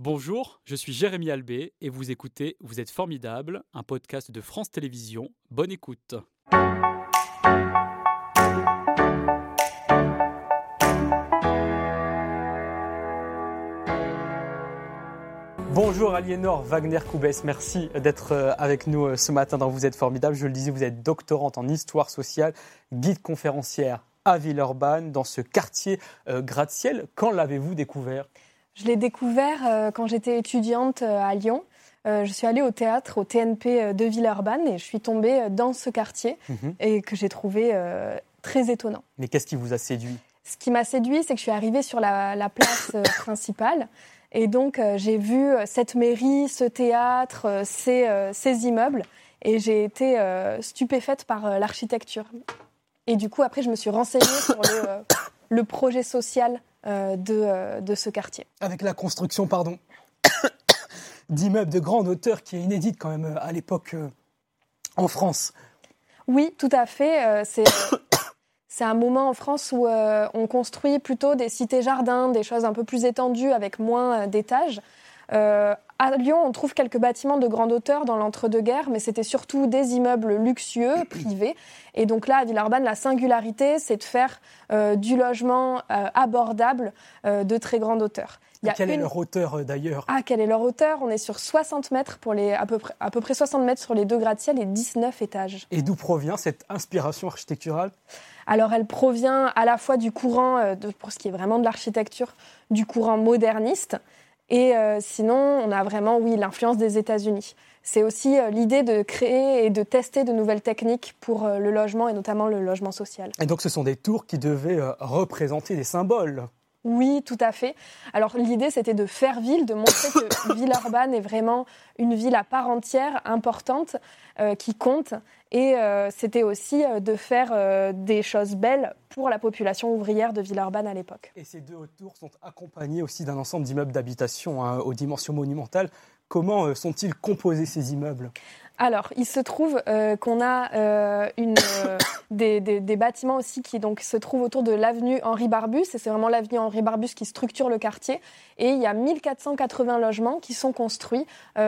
Bonjour, je suis Jérémy Albé et vous écoutez Vous êtes formidable, un podcast de France Télévisions. Bonne écoute. Bonjour Aliénor Wagner-Coubès, merci d'être euh, avec nous euh, ce matin dans Vous êtes formidable. Je le disais, vous êtes doctorante en histoire sociale, guide conférencière à Villeurbanne, dans ce quartier euh, gratte-ciel. Quand l'avez-vous découvert? Je l'ai découvert quand j'étais étudiante à Lyon. je suis allée au théâtre, au TNP de Villeurbanne, et je suis tombée dans ce quartier Mhm. et que j'ai trouvé très étonnant. Mais qu'est-ce qui vous a séduit? Ce qui m'a séduit, c'est que je suis arrivée sur la, la place euh, principale. Et donc, euh, j'ai vu euh, cette mairie, ce théâtre, euh, ces, euh, ces immeubles. Et j'ai été euh, stupéfaite par euh, l'architecture. Et du coup, après, je me suis renseignée sur le, euh, le projet social euh, de, euh, de ce quartier. Avec la construction, pardon, d'immeubles de grande hauteur qui est inédite quand même euh, à l'époque euh, en France. Oui, tout à fait. euh, C'est euh, c'est un moment en France où euh, on construit plutôt des cités-jardins, des choses un peu plus étendues avec moins euh, d'étages. Euh, à Lyon, on trouve quelques bâtiments de grande hauteur dans l'entre-deux-guerres, mais c'était surtout des immeubles luxueux, privés. Et donc là, à Villeurbanne, la singularité, c'est de faire euh, du logement euh, abordable euh, de très grande hauteur. Il y a Quelle est leur hauteur d'ailleurs? Ah, quelle est leur hauteur? On est sur 60 mètres, pour les, à, peu près, à peu près 60 mètres sur les deux gratte-ciel et 19 étages. Et d'où provient cette inspiration architecturale? Alors, elle provient à la fois du courant, pour ce qui est vraiment de l'architecture, du courant moderniste. Et euh, sinon, on a vraiment, oui, l'influence des États-Unis. C'est aussi euh, l'idée de créer et de tester de nouvelles techniques pour euh, le logement et notamment le logement social. Et donc ce sont des tours qui devaient représenter des symboles. Oui, tout à fait. Alors l'idée, c'était de faire ville, de montrer que Villeurbanne est vraiment une ville à part entière, importante, euh, qui compte. Et euh, c'était aussi euh, de faire euh, des choses belles pour la population ouvrière de Villeurbanne à l'époque. Et ces deux hautes tours sont accompagnées aussi d'un ensemble d'immeubles d'habitation hein, aux dimensions monumentales. Comment sont-ils composés ces immeubles? Alors, il se trouve euh, qu'on a euh, euh, des, bâtiments aussi qui donc, se trouvent autour de l'avenue Henri Barbus, et c'est vraiment l'avenue Henri Barbus qui structure le quartier. Et il y a 1480 logements qui sont construits,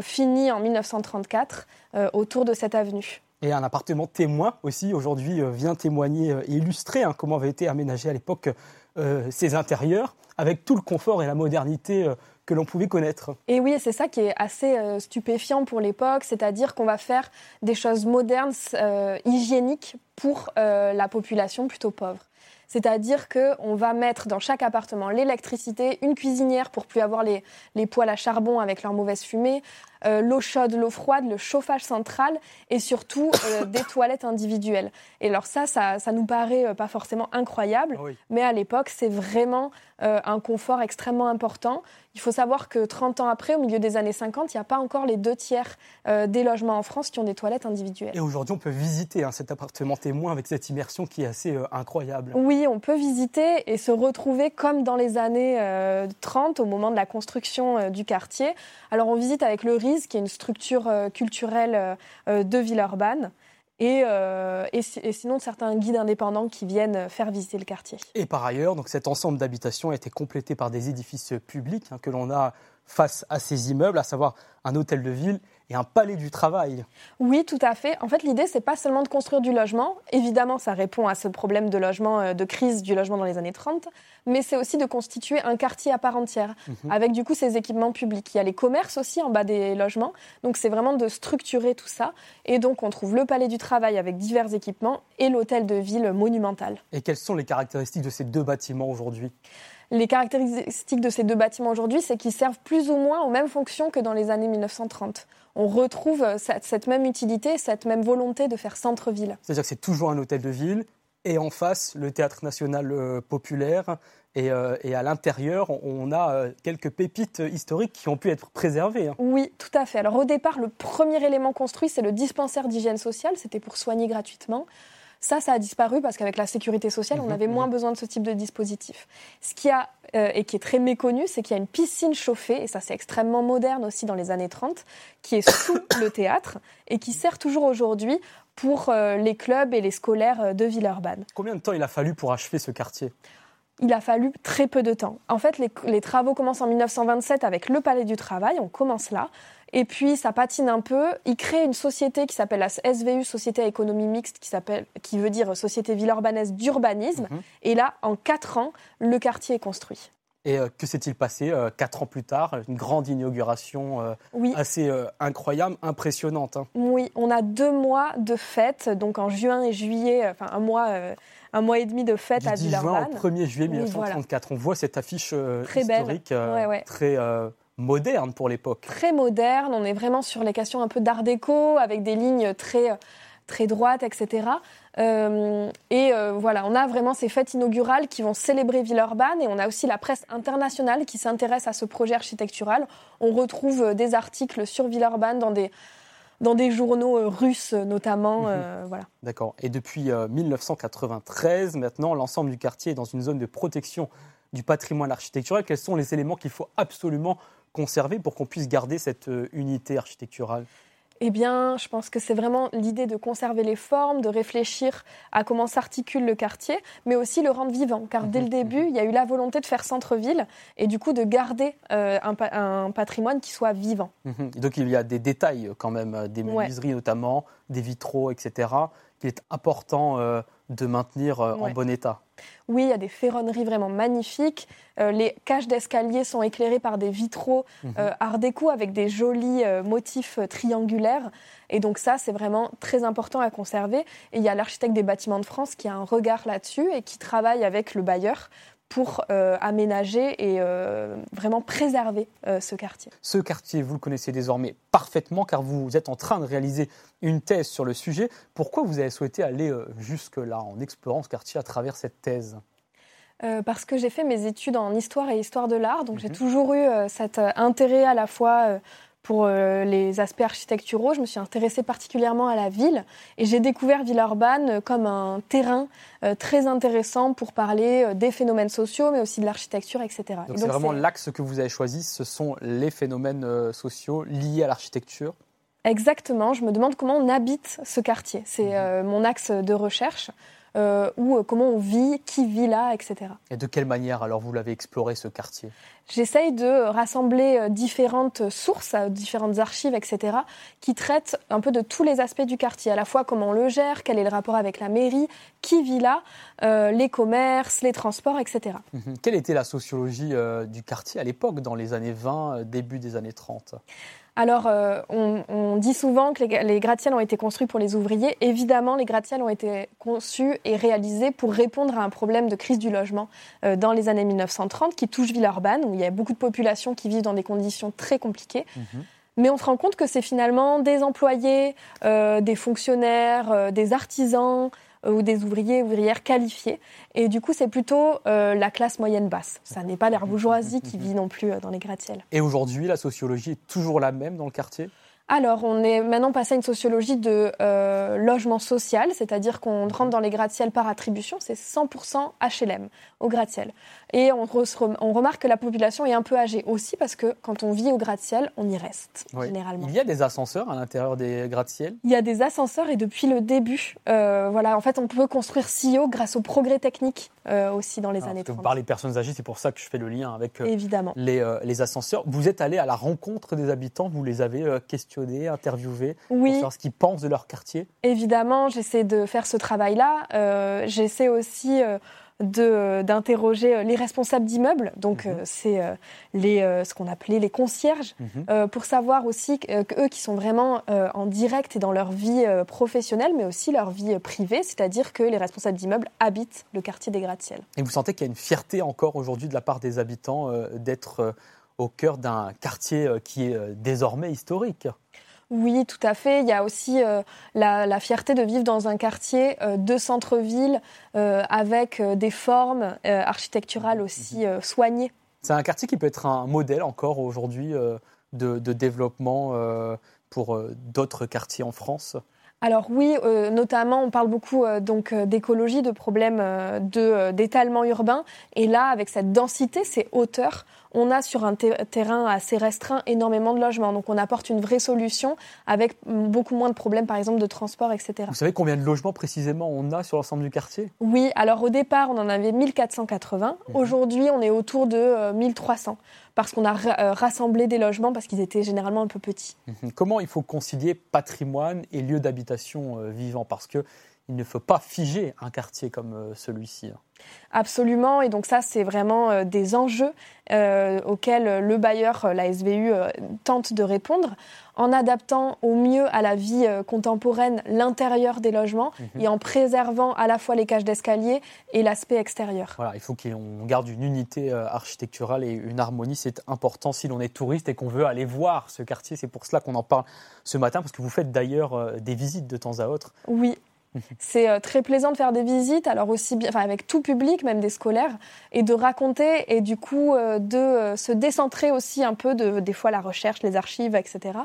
finis en 1934, euh, autour de cette avenue. Et un appartement témoin aussi aujourd'hui vient témoigner et illustrer hein, comment avaient été aménagés à l'époque ces intérieurs avec tout le confort et la modernité que l'on pouvait connaître. Et oui, c'est ça qui est assez euh, stupéfiant pour l'époque, c'est-à-dire qu'on va faire des choses modernes, euh, hygiéniques pour euh, la population plutôt pauvre. C'est-à-dire qu'on va mettre dans chaque appartement l'électricité, une cuisinière pour plus avoir les, les poêles à charbon avec leur mauvaise fumée, euh, l'eau chaude, l'eau froide, le chauffage central et surtout euh, des toilettes individuelles. Et alors ça, ça, ça nous paraît euh, pas forcément incroyable, oui. mais à l'époque, c'est vraiment un confort extrêmement important. Il faut savoir que 30 ans après, au milieu des années 50, il n'y a pas encore les deux tiers des logements en France qui ont des toilettes individuelles. Et aujourd'hui, on peut visiter hein, cet appartement témoin avec cette immersion qui est assez incroyable. Oui, on peut visiter et se retrouver comme dans les années euh, 30, au moment de la construction du quartier. Alors, on visite avec le Qui est une structure euh, culturelle euh, de Villeurbanne, et, euh, et, si- et sinon certains guides indépendants qui viennent faire visiter le quartier. Et par ailleurs, cet ensemble d'habitations a été complété par des édifices publics hein, que l'on a face à ces immeubles, à savoir un hôtel de ville et un palais du travail. Oui, tout à fait. En fait, l'idée, c'est pas seulement de construire du logement. Évidemment, ça répond à ce problème de logement, euh, de crise du logement dans les années 30. Mais c'est aussi de constituer un quartier à part entière, avec du coup ces équipements publics. Il y a les commerces aussi en bas des logements. Donc, c'est vraiment de structurer tout ça. Et donc, on trouve le palais du travail avec divers équipements et l'hôtel de ville monumental. Et quelles sont les caractéristiques de ces deux bâtiments aujourd'hui? Les caractéristiques de ces deux bâtiments aujourd'hui, c'est qu'ils servent plus ou moins aux mêmes fonctions que dans les années 1930. On retrouve euh, cette, même utilité, cette même volonté de faire centre-ville. C'est-à-dire que c'est toujours un hôtel de ville et en face le théâtre national euh, populaire et, euh, et à l'intérieur on a quelques pépites historiques qui ont pu être préservées. hein. Oui, tout à fait. Alors au départ, le premier élément construit, c'est le dispensaire d'hygiène sociale. C'était pour soigner gratuitement. Ça, ça a disparu parce qu'avec la sécurité sociale, on Mhm, avait moins besoin de ce type de dispositif. Ce qui a euh, et qui est très méconnu, c'est qu'il y a une piscine chauffée, et ça c'est extrêmement moderne aussi dans les années 30, qui est sous le théâtre et qui sert toujours aujourd'hui pour euh, les clubs et les scolaires euh, de Villeurbanne. Combien de temps il a fallu pour achever ce quartier? Il a fallu très peu de temps. En fait, les, travaux commencent en 1927 avec le Palais du Travail, on commence là. Et puis ça patine un peu. Il crée une société qui s'appelle la SVU, Société à économie mixte, qui, qui veut dire Société Villeurbanaise d'urbanisme. Mhm. Et là, en quatre ans, le quartier est construit. Et euh, que s'est-il passé euh, quatre ans plus tard? Une grande inauguration euh, assez incroyable, impressionnante. Hein. Oui, on a deux mois de fêtes, donc en juin et juillet, enfin un mois, un mois et demi de fêtes à Villeurbanne. juin au 1er juillet 1934. On voit cette affiche très historique, très moderne pour l'époque. Très moderne, on est vraiment sur les questions un peu d'art déco, avec des lignes très très droite, etc. Euh, et euh, voilà, on a vraiment ces fêtes inaugurales qui vont célébrer Villeurbanne et on a aussi la presse internationale qui s'intéresse à ce projet architectural. On retrouve euh, des articles sur Villeurbanne dans des, dans des journaux russes notamment. Mhm. voilà. D'accord. Et depuis 1993, maintenant, l'ensemble du quartier est dans une zone de protection du patrimoine architectural. Quels sont les éléments qu'il faut absolument conserver pour qu'on puisse garder cette unité architecturale? Eh bien, je pense que c'est vraiment l'idée de conserver les formes, de réfléchir à comment s'articule le quartier, mais aussi le rendre vivant. Car dès le mhm. début, il y a eu la volonté de faire centre-ville et du coup de garder euh, un, patrimoine qui soit vivant. Mhm. Donc il y a des détails quand même, euh, des menuiseries notamment, des vitraux, etc., qu'il est important euh, de maintenir en bon état. Oui, il y a des ferronneries vraiment magnifiques. Euh, les cages d'escalier sont éclairées par des vitraux mhm. euh, art déco avec des jolis euh, motifs triangulaires. Et donc ça, c'est vraiment très important à conserver. Et il y a l'architecte des bâtiments de France qui a un regard là-dessus et qui travaille avec le bailleur pour euh, aménager et euh, vraiment préserver euh, ce quartier. Ce quartier, vous le connaissez désormais parfaitement car vous êtes en train de réaliser une thèse sur le sujet. Pourquoi vous avez souhaité aller jusque-là en explorant ce quartier à travers cette thèse? Parce que j'ai fait mes études en histoire et histoire de l'art, donc j'ai mhm. toujours eu cet intérêt à la fois pour euh, les aspects architecturaux, je me suis intéressée particulièrement à la ville et j'ai découvert Villeurbanne comme un terrain euh, très intéressant pour parler euh, des phénomènes sociaux, mais aussi de l'architecture, etc. Donc c'est vraiment l'axe que vous avez choisi, ce sont les phénomènes sociaux liés à l'architecture? Exactement, je me demande comment on habite ce quartier. C'est mhm. mon axe de recherche. Euh, ou euh, comment on vit, qui vit là, etc. Et de quelle manière alors vous l'avez exploré ce quartier? J'essaye de rassembler euh, différentes sources, différentes archives, etc., qui traitent un peu de tous les aspects du quartier, à la fois comment on le gère, quel est le rapport avec la mairie, qui vit là, les commerces, les transports, etc. Mhm. Quelle était la sociologie du quartier à l'époque, dans les années 20, début des années 30 alors, euh, on, dit souvent que les, gratte-ciels ont été construits pour les ouvriers. Évidemment, les gratte-ciels ont été conçus et réalisés pour répondre à un problème de crise du logement euh, dans les années 1930 qui touche Villeurbanne, où il y a beaucoup de populations qui vivent dans des conditions très compliquées. Mhm. Mais on se rend compte que c'est finalement des employés, euh, des fonctionnaires, des artisans, ou des ouvriers ouvrières qualifiés. Et du coup, c'est plutôt euh, la classe moyenne basse. Ça n'est pas la bourgeoisie qui vit non plus euh, dans les gratte-ciels. Et aujourd'hui, la sociologie est toujours la même dans le quartier? Alors, on est maintenant passé à une sociologie de euh, logement social, c'est-à-dire qu'on rentre dans les gratte-ciels par attribution, c'est 100% HLM au gratte-ciel. Et on, on, remarque que la population est un peu âgée aussi parce que quand on vit au gratte-ciel, on y reste généralement. Il y a des ascenseurs à l'intérieur des gratte-ciels? Il y a des ascenseurs et depuis le début, euh, voilà, en fait, on peut construire si haut grâce au progrès technique euh, aussi dans les années 30. Vous parlez des personnes âgées, c'est pour ça que je fais le lien avec Évidemment. Les, les ascenseurs. Vous êtes allé à la rencontre des habitants, vous les avez questionnés? Interviewer, pour savoir ce qu'ils pensent de leur quartier Évidemment, j'essaie de faire ce travail-là. Euh, j'essaie aussi euh, d'interroger euh, les responsables d'immeubles, donc mhm. c'est les ce qu'on appelait les concierges, mhm. pour savoir aussi qu'eux qui sont vraiment en direct et dans leur vie professionnelle, mais aussi leur vie privée, c'est-à-dire que les responsables d'immeubles habitent le quartier des gratte-ciel. Et vous sentez qu'il y a une fierté encore aujourd'hui de la part des habitants d'être au cœur d'un quartier qui est désormais historique oui, tout à fait. Il y a aussi euh, la, fierté de vivre dans un quartier euh, de centre-ville euh, avec des formes architecturales aussi soignées. C'est un quartier qui peut être un modèle encore aujourd'hui de, développement pour d'autres quartiers en France alors oui, notamment, on parle beaucoup donc d'écologie, de problèmes de d'étalement urbain. Et là, avec cette densité, ces hauteurs, on a sur un terrain assez restreint énormément de logements. Donc on apporte une vraie solution avec beaucoup moins de problèmes, par exemple, de transport, etc. Vous savez combien de logements précisément on a sur l'ensemble du quartier? Oui, alors au départ, on en avait 1480. Mhm. Aujourd'hui, on est autour de 1300 euh, parce qu'on a euh, rassemblé des logements parce qu'ils étaient généralement un peu petits. Mhm. Comment il faut concilier patrimoine et lieu d'habitation euh, vivant? Parce que il ne faut pas figer un quartier comme euh, celui-ci. Hein. Absolument, et donc ça, c'est vraiment euh, des enjeux euh, auxquels le bailleur, la SVU, tente de répondre en adaptant au mieux à la vie contemporaine l'intérieur des logements mhm. et en préservant à la fois les cages d'escalier et l'aspect extérieur. Voilà, il faut qu'on garde une unité architecturale et une harmonie, c'est important si l'on est touriste et qu'on veut aller voir ce quartier. C'est pour cela qu'on en parle ce matin, parce que vous faites d'ailleurs des visites de temps à autre. Oui, c'est euh, très plaisant de faire des visites, alors aussi bien, enfin, avec tout public, même des scolaires, et de raconter et du coup euh, de euh, se décentrer aussi un peu de des fois la recherche, les archives, etc.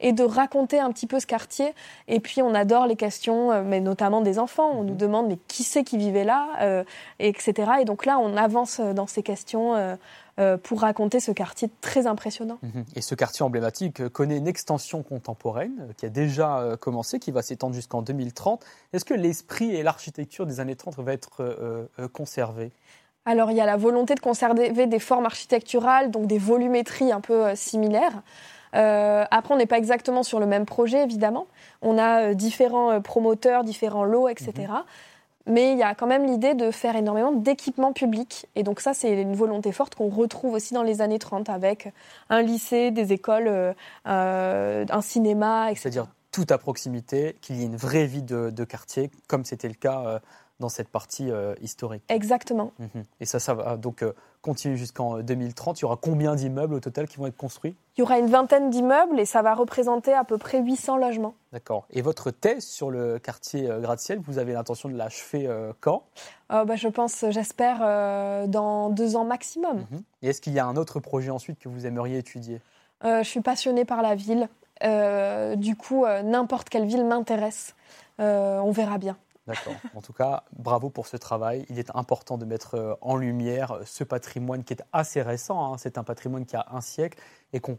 Et de raconter un petit peu ce quartier. Et puis on adore les questions, mais notamment des enfants. On nous mhm. demande mais qui c'est qui vivait là, etc. Et donc là on avance dans ces questions euh, pour raconter ce quartier très impressionnant. Mhm. Et ce quartier emblématique connaît une extension contemporaine euh, qui a déjà euh, commencé, qui va s'étendre jusqu'en 2030. Est-ce que l'esprit et l'architecture des années 30 vont être conservés? Alors il y a la volonté de conserver des formes architecturales, donc des volumétries un peu similaires. après, on n'est pas exactement sur le même projet, évidemment. On a différents promoteurs, différents lots, etc. Mais il y a quand même l'idée de faire énormément d'équipements publics. Et donc ça, c'est une volonté forte qu'on retrouve aussi dans les années 30 avec un lycée, des écoles, euh, euh, un cinéma, etc. C'est-à-dire tout à proximité, qu'il y ait une vraie vie de, quartier, comme c'était le cas euh, dans cette partie historique. Exactement. Mhm. Et ça, ça va donc continue jusqu'en 2030. Il y aura combien d'immeubles au total qui vont être construits? Il y aura une vingtaine d'immeubles et ça va représenter à peu près 800 logements. D'accord. Et votre thèse sur le quartier euh, gratte-ciel, vous avez l'intention de l'achever euh, quand? Euh, bah, Je pense, j'espère, dans deux ans maximum. Mhm. Et est-ce qu'il y a un autre projet ensuite que vous aimeriez étudier? Je suis passionnée par la ville. du coup, n'importe quelle ville m'intéresse. on verra bien. D'accord. En tout cas, bravo pour ce travail. Il est important de mettre euh, en lumière euh, ce patrimoine qui est assez récent. Hein. C'est un patrimoine qui a un siècle et qu'on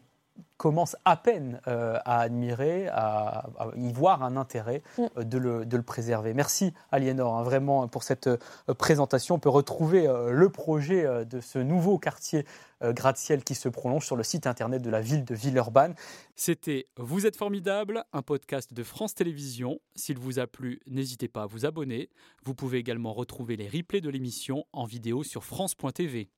commence à peine euh, à admirer, à, y voir un intérêt mm. de, le, préserver. Merci Aliénor, hein, vraiment pour cette présentation. On peut retrouver le projet de ce nouveau quartier gratte-ciel qui se prolonge sur le site internet de la ville de Villeurbanne. C'était Vous êtes formidable, un podcast de France Télévisions. S'il vous a plu, n'hésitez pas à vous abonner. Vous pouvez également retrouver les replays de l'émission en vidéo sur France.tv.